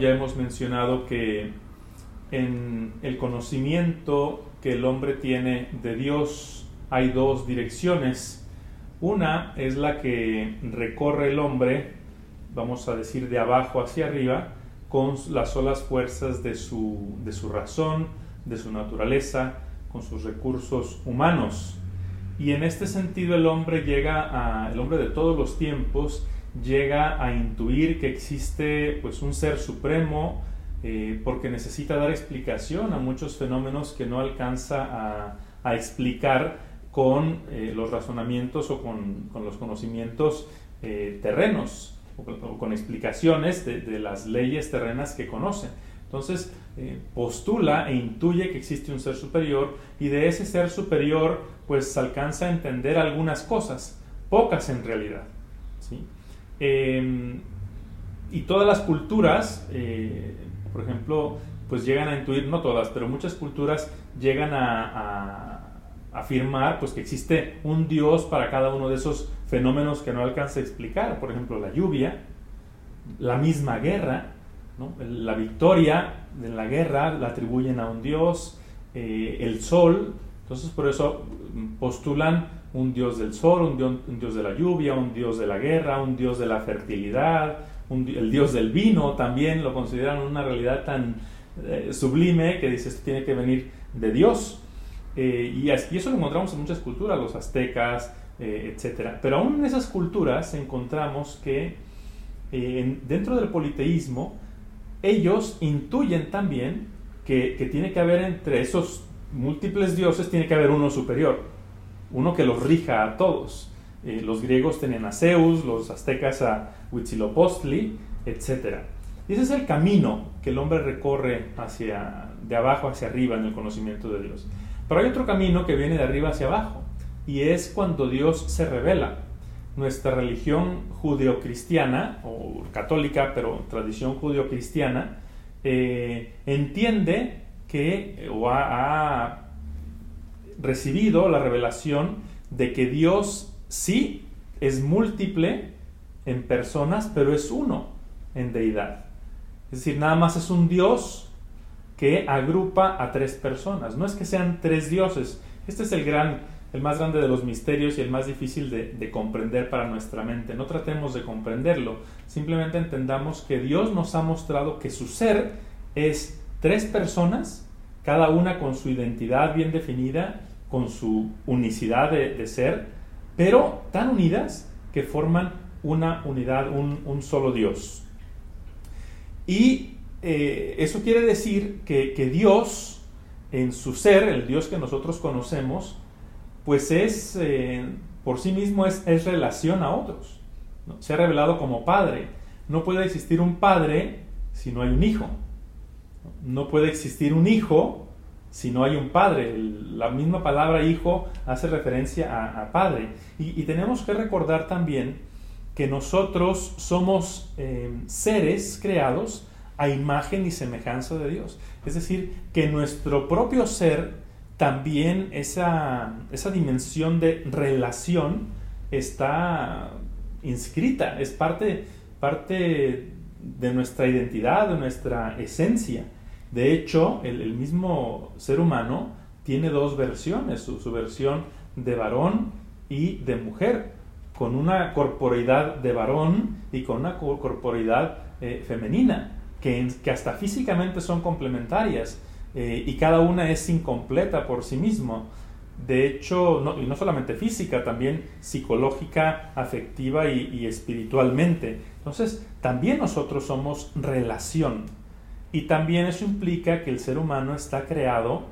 ya hemos mencionado que en el conocimiento que el hombre tiene de Dios hay dos direcciones. Una es la que recorre el hombre, vamos a decir, de abajo hacia arriba, con las solas fuerzas de su, de su razón, de su naturaleza, con sus recursos humanos. Y en este sentido el hombre llega a, el hombre de todos los tiempos, llega a intuir que existe pues un ser supremo eh, porque necesita dar explicación a muchos fenómenos que no alcanza a, explicar con eh, los razonamientos o con, con los conocimientos eh, terrenos o con, explicaciones de, de, las leyes terrenas que conoce. Entonces postula e intuye que existe un ser superior y de ese ser superior pues alcanza a entender algunas cosas, pocas en realidad. ¿sí? Em, y todas las culturas, eh, por ejemplo, pues llegan a intuir, no todas, pero muchas culturas llegan a, afirmar pues que existe un Dios para cada uno de esos fenómenos que no alcanza a explicar. Por ejemplo, la lluvia, la misma guerra, la victoria de la guerra la atribuyen a un Dios, eh, el sol, entonces por eso postulan un dios del sol, un dios, de la lluvia, un dios de la guerra, un dios de la fertilidad, el dios del vino también lo consideran una realidad tan eh, sublime que dices tiene que venir de Dios. Eh, y, eso lo encontramos en muchas culturas, los aztecas, eh, etc. Pero aún en esas culturas encontramos que dentro del politeísmo ellos intuyen también que, que tiene que haber entre esos múltiples dioses, tiene que haber uno superior uno que los rija a todos. Eh, los griegos tenían a Zeus, los aztecas a Huitzilopochtli, etc. Y ese es el camino que el hombre recorre hacia, de abajo hacia arriba en el conocimiento de Dios. Pero hay otro camino que viene de arriba hacia abajo, y es cuando Dios se revela. Nuestra religión judeocristiana, o católica, pero tradición judeocristiana, eh, entiende que, o ha recibido la revelación de que Dios sí es múltiple en personas, pero es uno en deidad. Es decir, nada más es un Dios que agrupa a tres personas. No es que sean tres dioses. Este es el gran, el más grande de los misterios y el más difícil de, de comprender para nuestra mente. No tratemos de comprenderlo. Simplemente entendamos que Dios nos ha mostrado que su ser es tres personas, cada una con su identidad bien definida con su unicidad de, ser, pero tan unidas que forman una unidad, un, solo Dios. Y eh, eso quiere decir que, Dios, en su ser, el Dios que nosotros conocemos, pues es, eh, por sí mismo es, relación a otros. Se ha revelado como Padre. No puede existir un Padre si no hay un Hijo. No puede existir un Hijo si no hay un padre. La misma palabra hijo hace referencia a, padre. Y, tenemos que recordar también que nosotros somos eh, seres creados a imagen y semejanza de Dios. Es decir, que nuestro propio ser, también esa, esa dimensión de relación está inscrita, es parte, parte de nuestra identidad, de nuestra esencia. De hecho, el, mismo ser humano tiene dos versiones, su, versión de varón y de mujer, con una corporeidad de varón y con una corporeidad eh, femenina, que, que, hasta físicamente son complementarias eh, y cada una es incompleta por sí mismo. De hecho, no, y no solamente física, también psicológica, afectiva y espiritualmente. Entonces, también nosotros somos relación. Y también eso implica que el ser humano está creado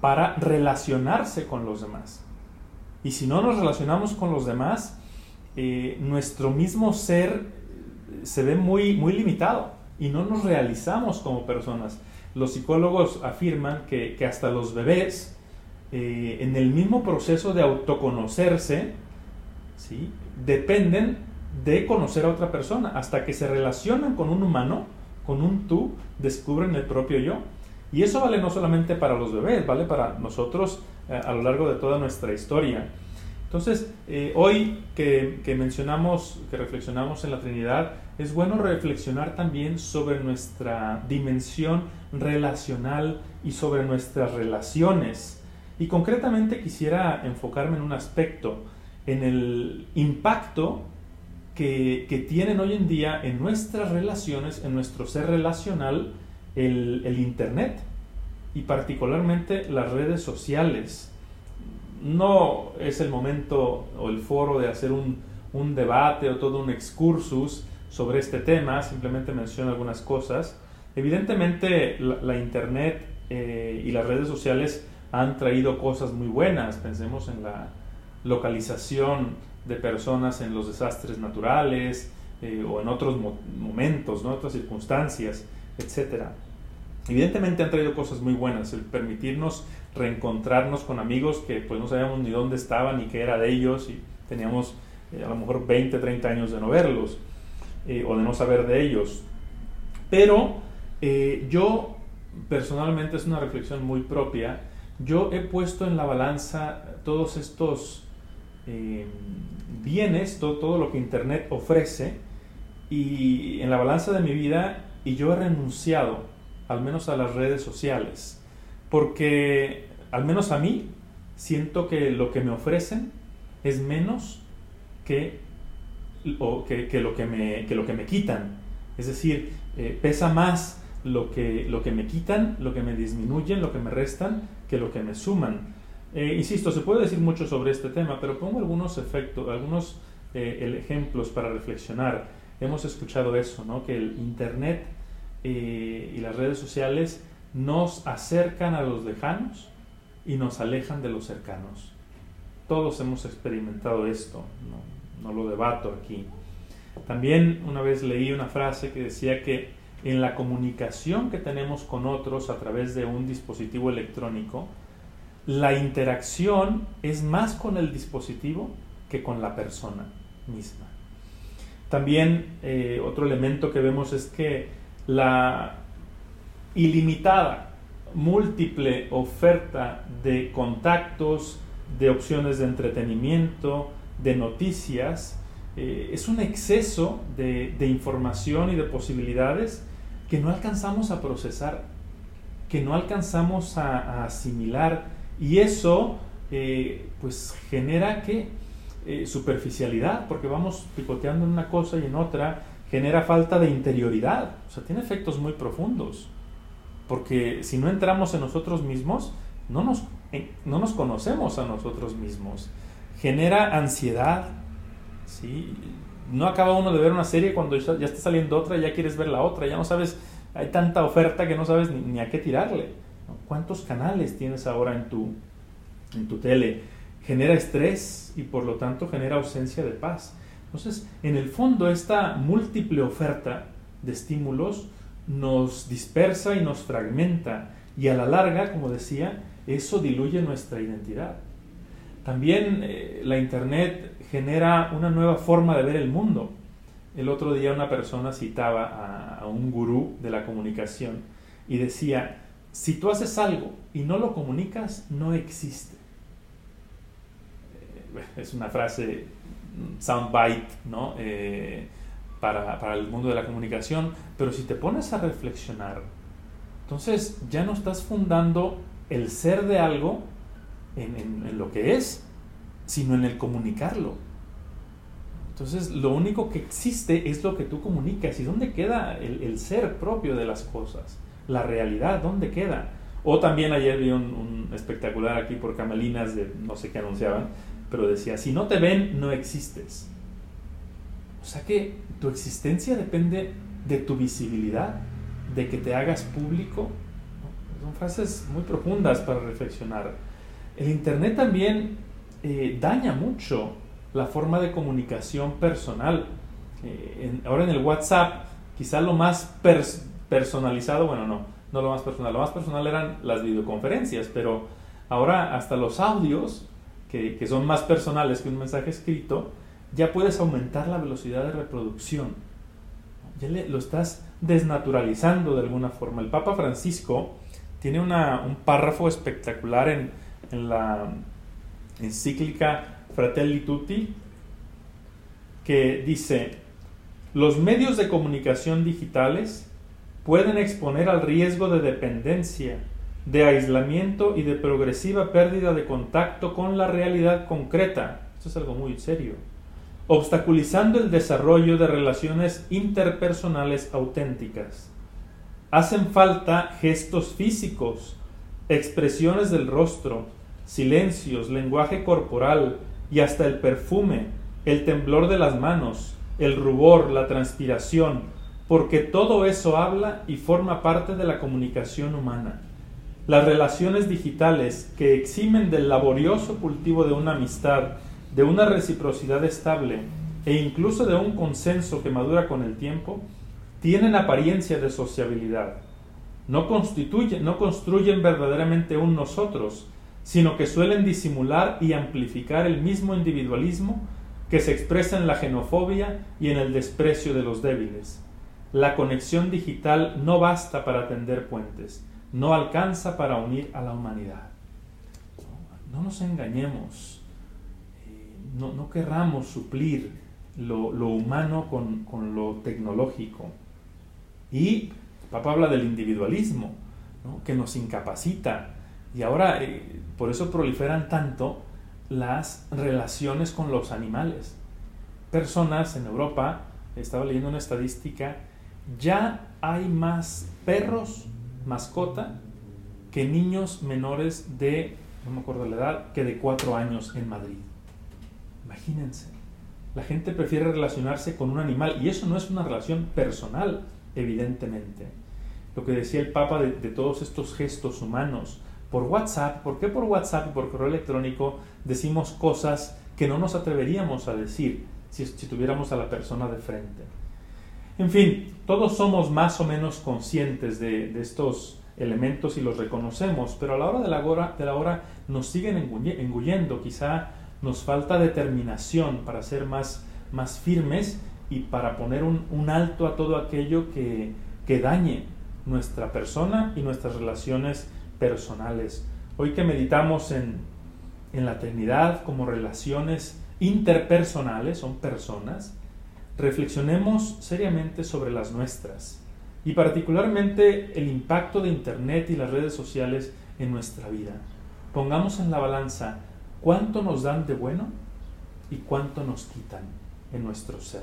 para relacionarse con los demás. Y si no nos relacionamos con los demás, eh, nuestro mismo ser se ve muy, muy limitado y no nos realizamos como personas. Los psicólogos afirman que, hasta los bebés, eh, en el mismo proceso de autoconocerse, dependen de conocer a otra persona. Hasta que se relacionan con un humano, con un tú, descubren el propio yo. Y eso vale no solamente para los bebés, vale para nosotros eh, a lo largo de toda nuestra historia. Entonces, eh, hoy que, mencionamos, que reflexionamos en la Trinidad, es bueno reflexionar también sobre nuestra dimensión relacional y sobre nuestras relaciones. Y concretamente quisiera enfocarme en un aspecto, en el impacto que, tienen hoy en día en nuestras relaciones, en nuestro ser relacional, el, el Internet y particularmente las redes sociales. No es el momento o el foro de hacer un, un debate o todo un excursus sobre este tema, simplemente menciono algunas cosas. Evidentemente la, Internet eh, y las redes sociales han traído cosas muy buenas, pensemos en la localización de personas en los desastres naturales eh, o en otros momentos, ¿no? otras circunstancias, etc. Evidentemente han traído cosas muy buenas, el permitirnos reencontrarnos con amigos que pues no sabíamos ni dónde estaban ni qué era de ellos y teníamos eh, a lo mejor 20, 30 años de no verlos eh, o de no saber de ellos. Pero yo personalmente es una reflexión muy propia, yo he puesto en la balanza todos estos bienes, todo, todo lo que Internet ofrece, y en la balanza de mi vida, y yo he renunciado, al menos a las redes sociales, porque al menos a mí siento que lo que me ofrecen es menos que, o que, lo, que, me, que lo que me quitan. Es decir, eh, pesa más lo que, lo que me quitan, lo que me disminuyen, lo que me restan, que lo que me suman. Eh, insisto, se puede decir mucho sobre este tema, pero pongo algunos efectos, algunos eh, ejemplos para reflexionar. Hemos escuchado eso, ¿no? que el Internet eh, y las redes sociales nos acercan a los lejanos y nos alejan de los cercanos. Todos hemos experimentado esto, no, no lo debato aquí. También una vez leí una frase que decía que en la comunicación que tenemos con otros a través de un dispositivo electrónico, la interacción es más con el dispositivo que con la persona misma. También eh, otro elemento que vemos es que la ilimitada, múltiple oferta de contactos, de opciones de entretenimiento, de noticias, eh, es un exceso de, información y de posibilidades que no alcanzamos a procesar, que no alcanzamos a asimilar y eso eh, pues genera que eh, superficialidad, porque vamos picoteando en una cosa y en otra, genera falta de interioridad, o sea, tiene efectos muy profundos, porque si no entramos en nosotros mismos, no nos, eh, no nos conocemos a nosotros mismos, genera ansiedad, ¿sí? no acaba uno de ver una serie cuando ya está saliendo otra, ya quieres ver la otra, ya no sabes, hay tanta oferta que no sabes ni a qué tirarle. ¿Cuántos canales tienes ahora en tu, en tu tele? Genera estrés y por lo tanto genera ausencia de paz. Entonces, en el fondo, esta múltiple oferta de estímulos nos dispersa y nos fragmenta y a la larga, como decía, eso diluye nuestra identidad. También eh, la Internet genera una nueva forma de ver el mundo. El otro día una persona citaba a, a un gurú de la comunicación y decía, si tú haces algo y no lo comunicas, no existe. Eh, es una frase soundbite, ¿no? Eh, para, para, el mundo de la comunicación, pero si te pones a reflexionar, entonces ya no estás fundando el ser de algo en, en, lo que es, sino en el comunicarlo. Entonces lo único que existe es lo que tú comunicas y dónde queda el, el ser propio de las cosas la realidad, ¿dónde queda? O también ayer vi un, espectacular aquí por Camelinas de no sé qué anunciaban, pero decía, si no te ven, no existes. O sea que tu existencia depende de tu visibilidad, de que te hagas público. Son frases muy profundas para reflexionar. El Internet también eh, daña mucho la forma de comunicación personal. Eh, ahora en el WhatsApp, quizá lo más personalizado, bueno, no, no lo más personal, lo más personal eran las videoconferencias, pero ahora hasta los audios, que, que son más personales que un mensaje escrito, ya puedes aumentar la velocidad de reproducción. Ya lo estás desnaturalizando de alguna forma. El Papa Francisco tiene una, un párrafo espectacular en, en la encíclica Fratelli Tutti que dice, Los medios de comunicación digitales pueden exponer al riesgo de dependencia, de aislamiento y de progresiva pérdida de contacto con la realidad concreta. Esto es algo muy serio. Obstaculizando el desarrollo de relaciones interpersonales auténticas. Hacen falta gestos físicos, expresiones del rostro, silencios, lenguaje corporal y hasta el perfume, el temblor de las manos, el rubor, la transpiración, porque todo eso habla y forma parte de la comunicación humana. Las relaciones digitales que eximen del laborioso cultivo de una amistad, de una reciprocidad estable e incluso de un consenso que madura con el tiempo, tienen apariencia de sociabilidad. No, constituyen, no construyen verdaderamente un nosotros, sino que suelen disimular y amplificar el mismo individualismo que se expresa en la xenofobia y en el desprecio de los débiles. La conexión digital no basta para tender puentes, no alcanza para unir a la humanidad. No nos engañemos, eh, no, no querramos suplir lo, humano con, lo tecnológico. Y papá habla del individualismo, que nos incapacita. Y ahora, eh, por eso proliferan tanto las relaciones con los animales. Personas en Europa, estaba leyendo una estadística, ya hay más perros mascota que niños menores de, no me acuerdo la edad, que de cuatro años en Madrid. Imagínense, la gente prefiere relacionarse con un animal y eso no es una relación personal, evidentemente. Lo que decía el Papa de, de todos estos gestos humanos, por WhatsApp, ¿por qué por WhatsApp y por correo electrónico decimos cosas que no nos atreveríamos a decir si, tuviéramos a la persona de frente? En fin, todos somos más o menos conscientes de, estos elementos y los reconocemos, pero a la hora de la hora, nos siguen engullendo, quizá nos falta determinación para ser más, más firmes y para poner un, alto a todo aquello que, dañe nuestra persona y nuestras relaciones personales. Hoy que meditamos en, la Trinidad como relaciones interpersonales, son personas, reflexionemos seriamente sobre las nuestras y particularmente el impacto de Internet y las redes sociales en nuestra vida. Pongamos en la balanza cuánto nos dan de bueno y cuánto nos quitan en nuestro ser.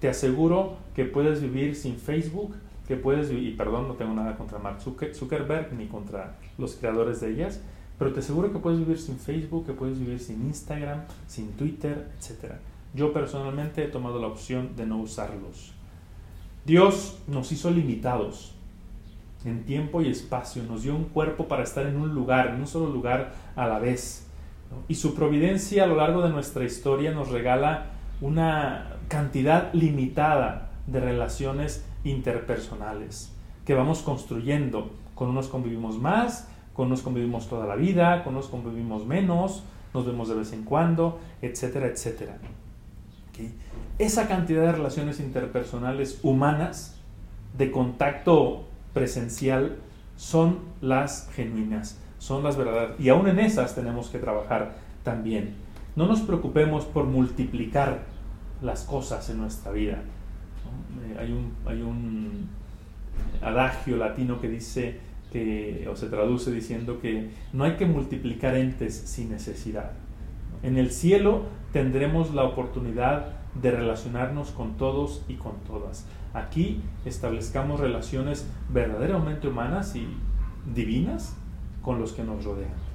Te aseguro que puedes vivir sin Facebook, que puedes, y perdón, no tengo nada contra Mark Zuckerberg ni contra los creadores de ellas, pero te aseguro que puedes vivir sin Facebook, que puedes vivir sin Instagram, sin Twitter, etc. Yo personalmente he tomado la opción de no usarlos. Dios nos hizo limitados en tiempo y espacio, nos dio un cuerpo para estar en un lugar, en un solo lugar a la vez. Y su providencia a lo largo de nuestra historia nos regala una cantidad limitada de relaciones interpersonales que vamos construyendo. Con unos convivimos más, con unos convivimos toda la vida, con unos convivimos menos, nos vemos de vez en cuando, etcétera, etcétera. Esa cantidad de relaciones interpersonales humanas de contacto presencial son las genuinas, son las verdaderas. Y aún en esas tenemos que trabajar también. No nos preocupemos por multiplicar las cosas en nuestra vida. Eh, hay, un, hay un adagio latino que dice que, o se traduce diciendo que no hay que multiplicar entes sin necesidad. En el cielo tendremos la oportunidad de relacionarnos con todos y con todas. Aquí establezcamos relaciones verdaderamente humanas y divinas con los que nos rodean.